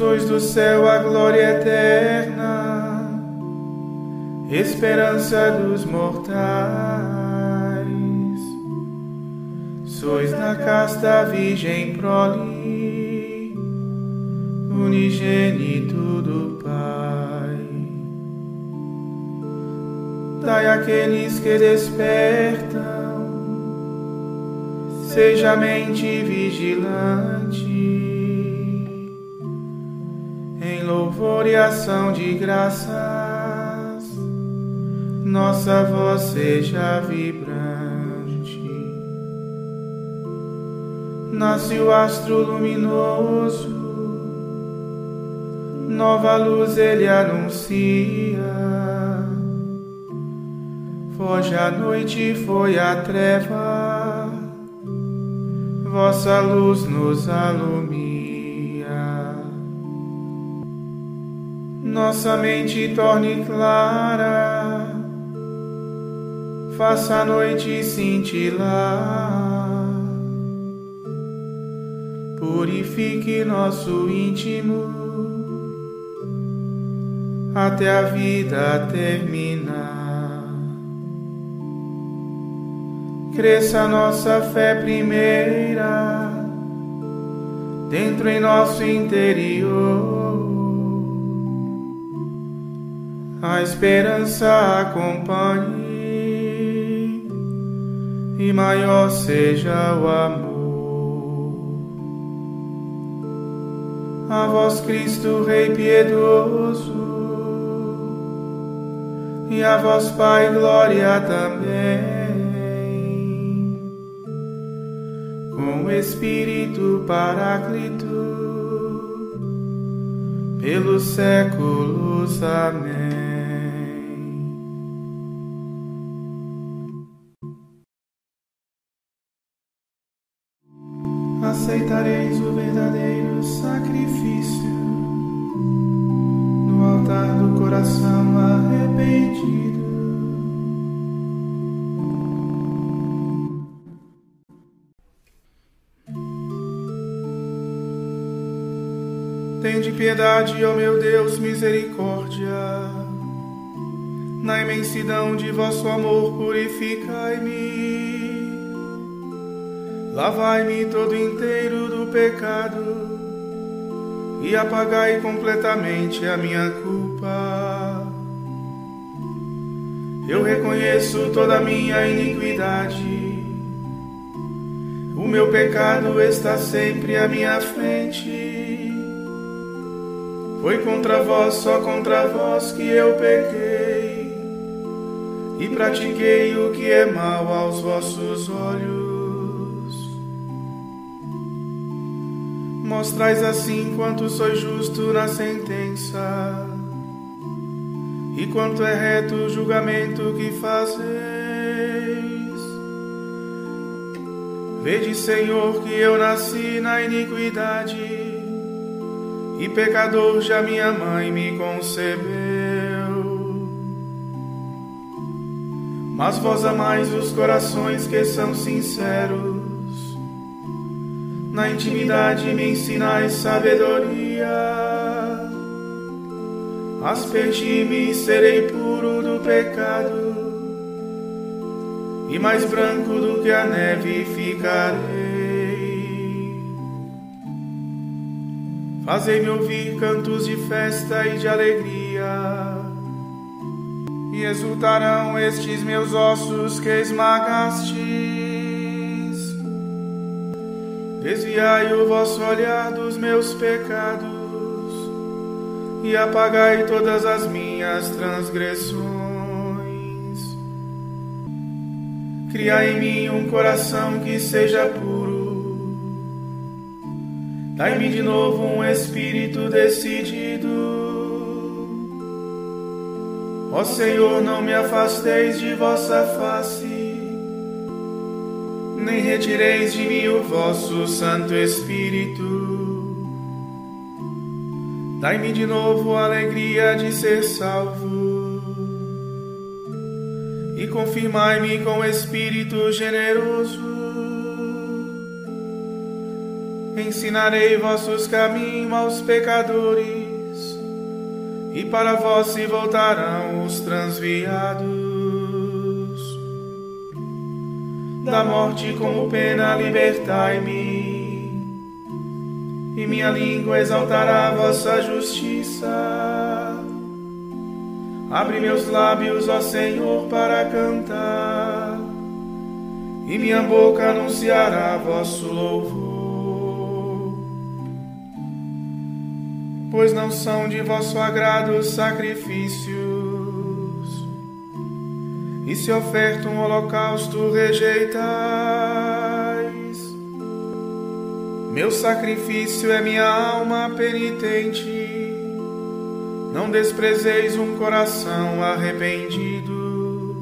Sois do céu a glória eterna, esperança dos mortais. Sois na casta virgem prole, unigênito do Pai. Dai àqueles que despertam, seja mente vigilante louvor e ação de graças, nossa voz seja vibrante. Nasce o astro luminoso, nova luz ele anuncia. Foge a noite, foi a treva, vossa luz nos alumia. Nossa mente torne clara, faça a noite cintilar, purifique nosso íntimo. Até a vida terminar. Cresça nossa fé primeira dentro em nosso interior a esperança acompanhe e maior seja o amor. A vós, Cristo, Rei piedoso, e a vós, Pai, glória também. Com o Espírito Paráclito, pelos séculos. Amém. Aceitareis o verdadeiro sacrifício no altar do coração arrependido. Tende piedade, ó meu Deus, misericórdia. Na imensidão de vosso amor, purificai-me Lavai-me todo inteiro do pecado e apagai completamente a minha culpa. Eu reconheço toda a minha iniquidade. O meu pecado está sempre à minha frente. Foi contra vós, só contra vós que eu pequei e pratiquei o que é mal aos vossos olhos. Mostrais assim quanto sois justo na sentença e quanto é reto o julgamento que fazeis. Vede, Senhor, que eu nasci na iniquidade e pecador já minha mãe me concebeu. Mas vós amais os corações que são sinceros na intimidade me ensinais sabedoria. Aspergi-me e serei puro do pecado, e mais branco do que a neve ficarei. Fazei-me ouvir cantos de festa e de alegria, e exultarão estes meus ossos que esmagaste Desviai o vosso olhar dos meus pecados e apagai todas as minhas transgressões. Criai em mim um coração que seja puro. Dai-me de novo um espírito decidido. Ó Senhor, não me afasteis de vossa face, nem retireis de mim o vosso Santo Espírito. Dai-me de novo a alegria de ser salvo e confirmai-me com espírito generoso. Ensinarei vossos caminhos aos pecadores e para vós se voltarão os transviados. Da morte como pena libertai-me e minha língua exaltará a vossa justiça. Abre meus lábios, ó Senhor, para cantar, e minha boca anunciará vosso louvor. Pois não são de vosso agrado os sacrifícios, e se oferta um holocausto rejeitar. Meu sacrifício é minha alma penitente. Não desprezeis um coração arrependido.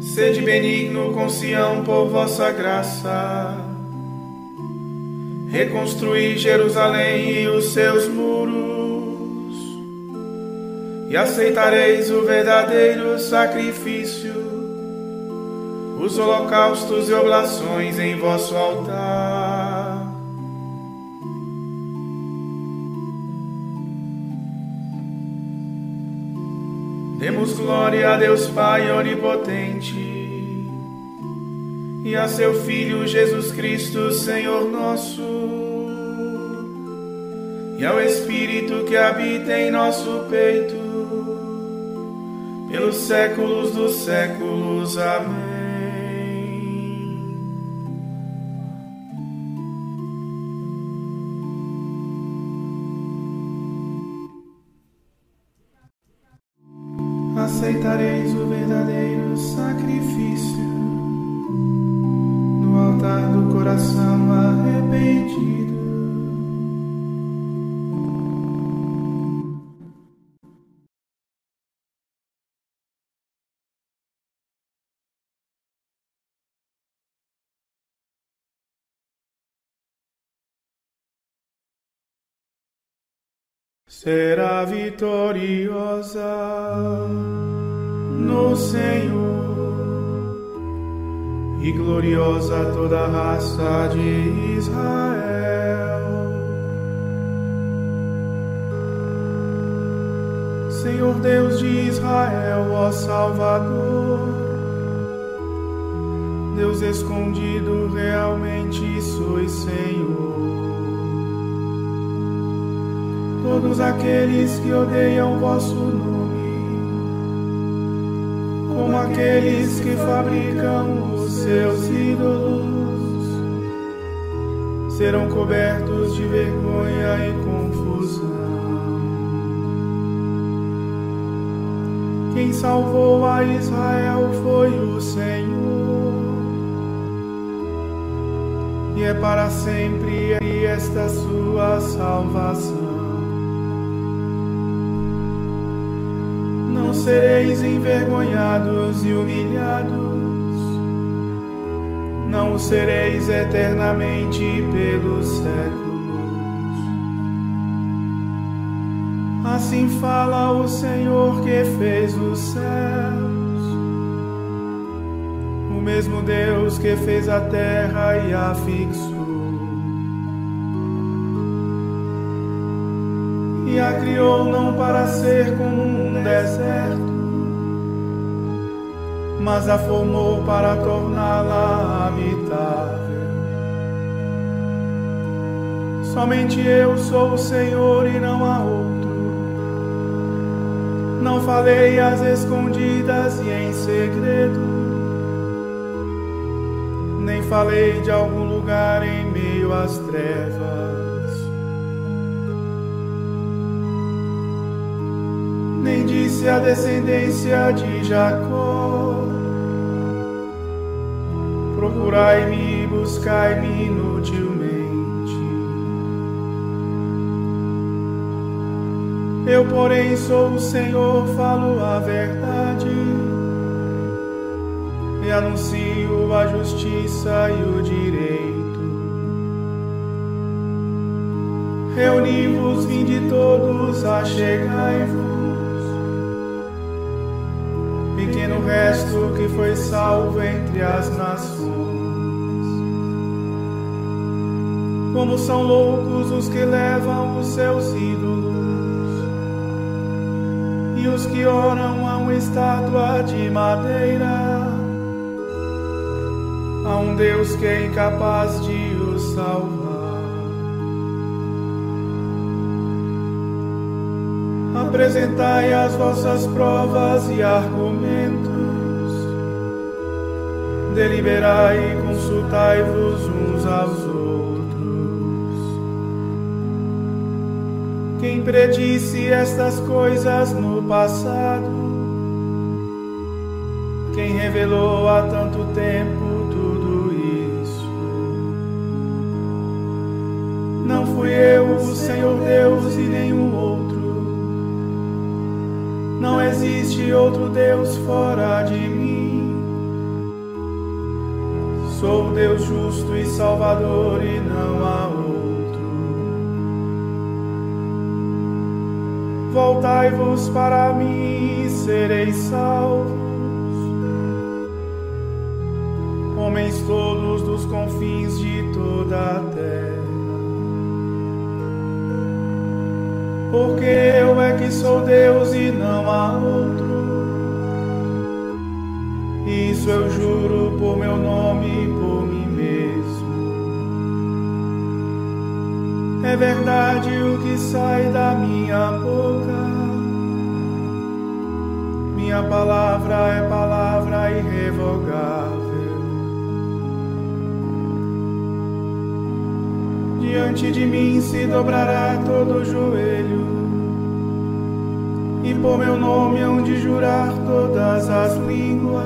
Sede benigno com Sião por vossa graça. Reconstruí Jerusalém e os seus muros. E aceitareis o verdadeiro sacrifício os holocaustos e oblações em vosso altar. Demos glória a Deus Pai onipotente e a seu Filho Jesus Cristo, Senhor nosso, e ao Espírito que habita em nosso peito, pelos séculos dos séculos. Amém. aceitareis o verdadeiro sacrifício no altar do coração arrependido. Será vitoriosa no Senhor e gloriosa toda a raça de Israel. Senhor Deus de Israel, ó Salvador, Deus escondido, realmente sois Senhor. Todos aqueles que odeiam vosso nome como aqueles que fabricam os seus ídolos, serão cobertos de vergonha e confusão. Quem salvou a Israel foi o Senhor, e é para sempre esta sua salvação. Sereis envergonhados e humilhados, não sereis eternamente pelos séculos. Assim fala o Senhor que fez os céus, o mesmo Deus que fez a terra e a fixou. E a criou não para ser como um deserto, mas a formou para torná-la habitável. Somente eu sou o Senhor e não há outro. Não falei às escondidas e em segredo, nem falei de algum lugar em meio às trevas disse a descendência de Jacó: Procurai-me buscai-me inutilmente. Eu, porém, sou o Senhor, falo a verdade e anuncio a justiça e o direito. Reuni-vos, vinde todos, achegai-vos. Pequeno resto que foi salvo entre as nações. Como são loucos os que levam os seus ídolos e os que oram a uma estátua de madeira, a um Deus que é incapaz de os salvar. Apresentai as vossas provas e argumentos, deliberai e consultai-vos uns aos outros. Quem predisse estas coisas no passado? Quem revelou há tanto tempo tudo isso? Não fui eu, o Senhor Deus, e nenhum outro não existe outro Deus fora de mim. Sou Deus justo e salvador e não há outro. Voltai-vos para mim e sereis salvos. Homens todos dos confins de toda a terra. Porque eu é que sou Deus e não há outro. Isso eu juro por meu nome e por mim mesmo. É verdade o que sai da minha boca. Minha palavra é palavra irrevogável. Diante de mim se dobrará todo por meu nome hão de jurar todas as línguas.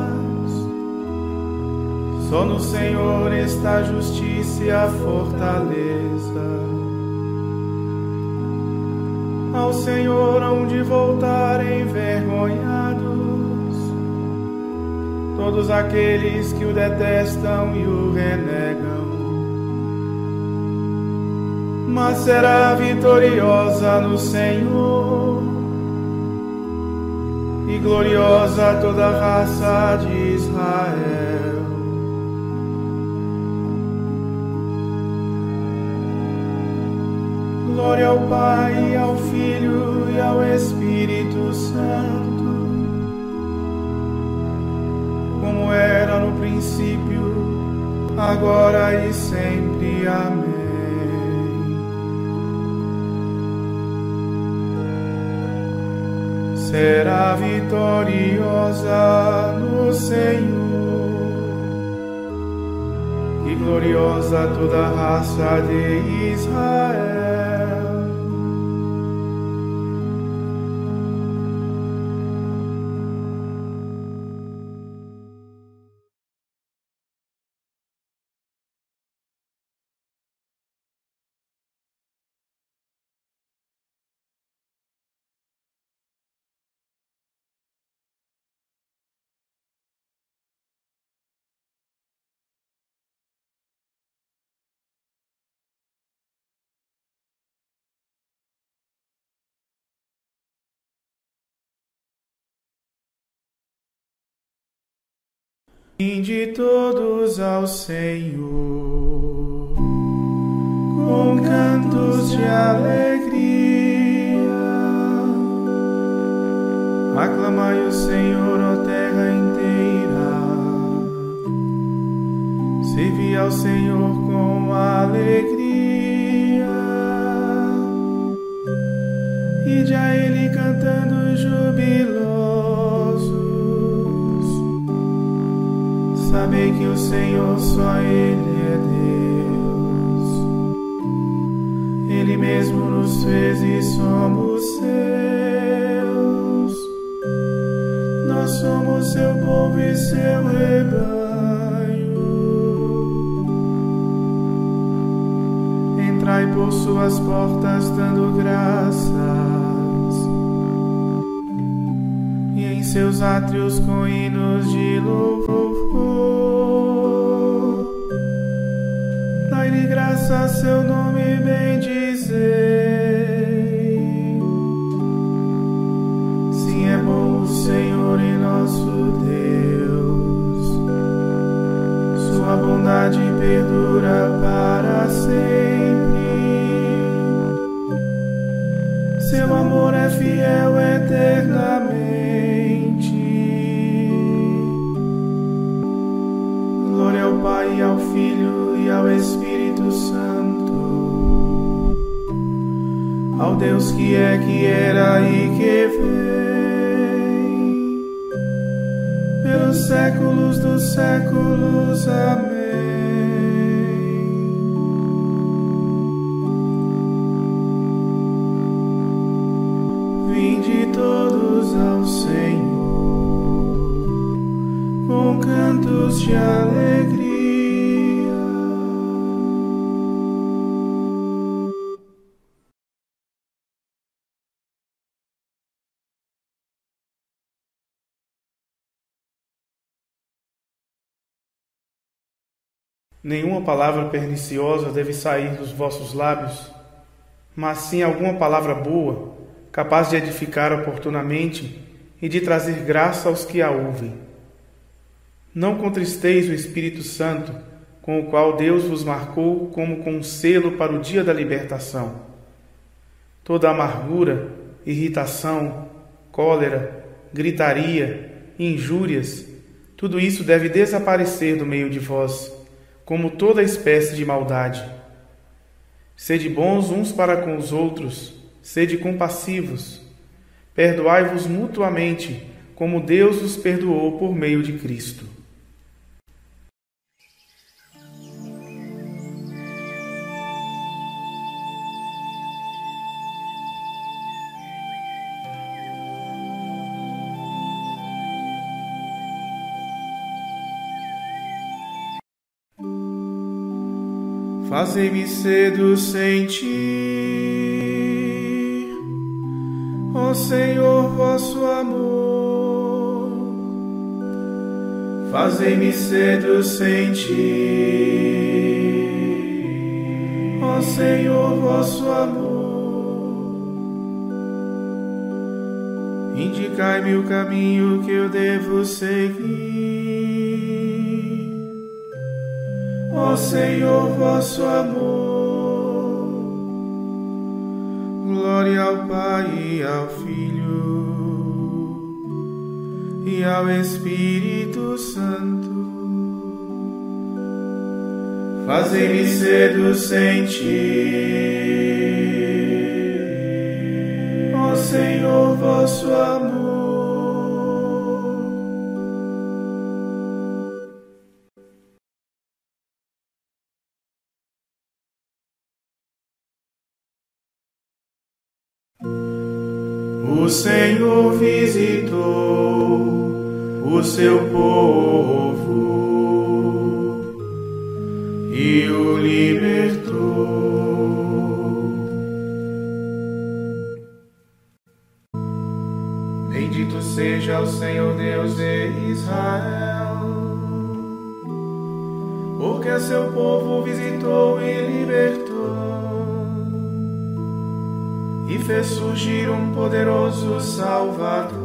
Só no Senhor está a justiça e a fortaleza. Ao Senhor hão de voltar envergonhados todos aqueles que o detestam e o renegam mas será vitoriosa no Senhor e gloriosa toda a raça de Israel. Glória ao Pai, ao Filho e ao Espírito Santo, como era no princípio, agora e sempre. Amém. Vitoriosa no Senhor e gloriosa toda a raça de Israel. De todos ao Senhor, com cantos de alegria. Aclamai o Senhor, ó terra inteira. Servi ao Senhor com alegria. E a Ele cantando jubiloso. Sabei que o Senhor só Ele é Deus. Ele mesmo nos fez e somos seus. por seu povo e seu rebanho. Entrai por suas portas dando graças, e em seus átrios com hinos de louvor. Graça seu nome, bendizei. Senhor e nosso Deus. Sua bondade perdura para sempre. Deus que é, que era e que vem pelos séculos dos séculos. Amém. Vinde todos ao Senhor com cantos de alegria. Nenhuma palavra perniciosa deve sair dos vossos lábios, mas sim alguma palavra boa, capaz de edificar oportunamente e de trazer graça aos que a ouvem. Não contristeis o Espírito Santo, com o qual Deus vos marcou como com um selo para o dia da libertação. Toda amargura, irritação, cólera, gritaria, injúrias, tudo isso deve desaparecer do meio de vós como toda espécie de maldade. Sede bons uns para com os outros, sede compassivos. Perdoai-vos mutuamente, como Deus os perdoou por meio de Cristo. Fazei-me cedo sentir, ó Senhor, vosso amor. Fazei-me cedo sentir, ó Senhor, vosso amor. Indicai-me o caminho que eu devo seguir Senhor, vosso amor. Glória ao Pai e ao Filho e ao Espírito Santo. Fazei-me cedo sentir, ó Senhor, vosso amor. O Senhor visitou o seu povo e o libertou. Bendito seja o Senhor Deus de Israel, porque seu povo visitou e libertou fez surgir um poderoso Salvador.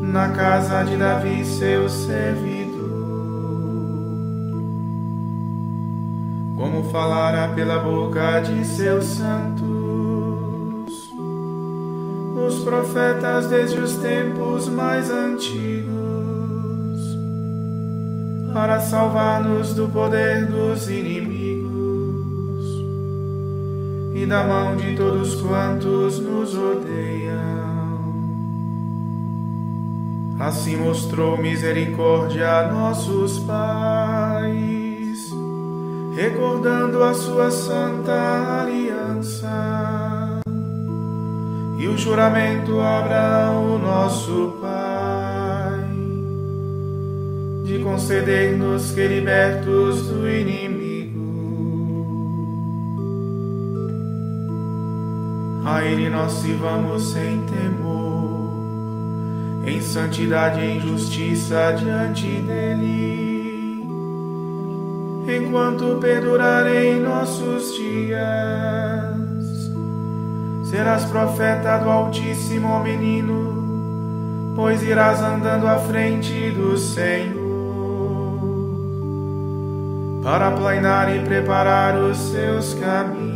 Na casa de Davi, seu servidor. Como falara pela boca de seus santos, os profetas desde os tempos mais antigos, para salvar-nos do poder dos inimigos e da mão de todos quantos nos odeiam. Assim mostrou misericórdia a nossos pais, recordando a sua santa aliança e o juramento a Abraão, nosso Pai, de conceder-nos que libertos do inimigo, a Ele nós sirvamos sem temor, em santidade e em justiça diante dEle, enquanto perdurarem nossos dias Serás profeta do Altíssimo, menino, pois irás andando à frente do Senhor, para planear e preparar os seus caminhos,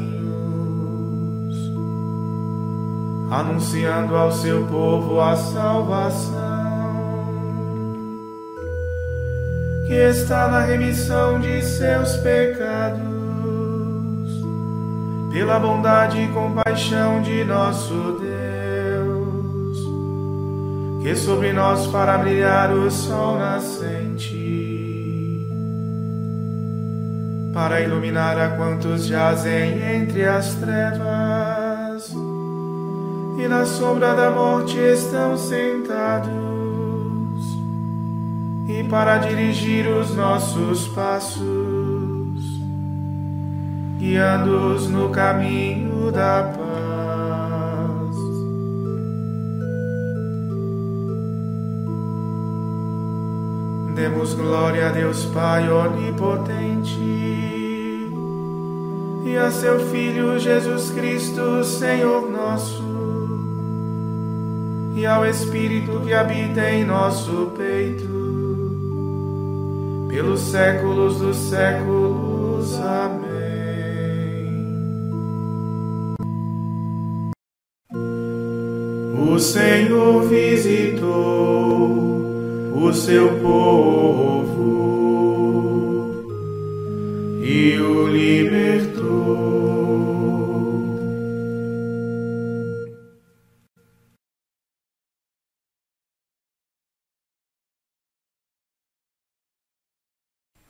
anunciando ao seu povo a salvação. Que está na remissão de seus pecados pela bondade e compaixão de nosso Deus, que sobre nós fará brilhar o sol nascente, para iluminar a quantos jazem entre as trevas e na sombra da morte estão sentados, e para dirigir os nossos passos guiando-os no caminho da paz. Demos glória a Deus Pai onipotente e a seu Filho Jesus Cristo, Senhor nosso, e ao Espírito que habita em nosso peito, pelos séculos dos séculos. Amém. O Senhor visitou o seu povo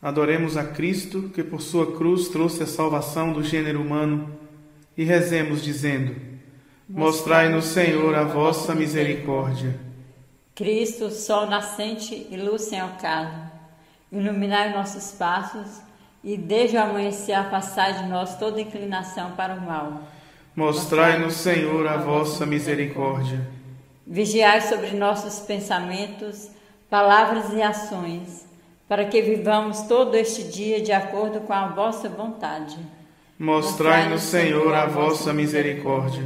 Adoremos a Cristo, que por sua cruz trouxe a salvação do gênero humano, e rezemos dizendo: Mostrai-nos, Senhor, a vossa misericórdia. Cristo, sol nascente e luz sem ocaso, iluminai nossos passos e desde o amanhecer afastai de nós toda inclinação para o mal. Mostrai-nos, Senhor, a vossa misericórdia. Vigiai sobre nossos pensamentos, palavras e ações, para que vivamos todo este dia de acordo com a vossa vontade. Mostrai-nos, Senhor, a vossa misericórdia.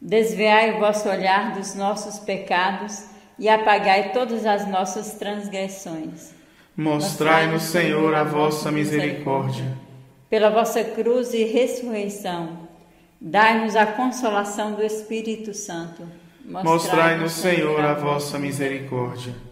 Desviai o vosso olhar dos nossos pecados e apagai todas as nossas transgressões. Mostrai-nos, Senhor, a vossa misericórdia. Pela vossa cruz e ressurreição, dai-nos a consolação do Espírito Santo. Mostrai-nos, Senhor, a vossa misericórdia.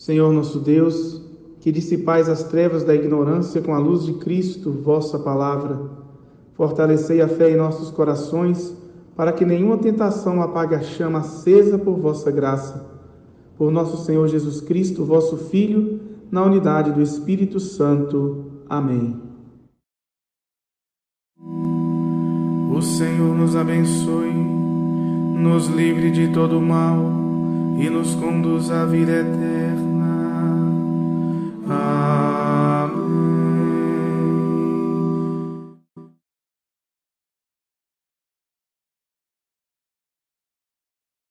Senhor nosso Deus, que dissipais as trevas da ignorância com a luz de Cristo, vossa palavra, fortalecei a fé em nossos corações, para que nenhuma tentação apague a chama acesa por vossa graça. Por nosso Senhor Jesus Cristo, vosso Filho, na unidade do Espírito Santo. Amém. O Senhor nos abençoe, nos livre de todo mal e nos conduz à vida eterna.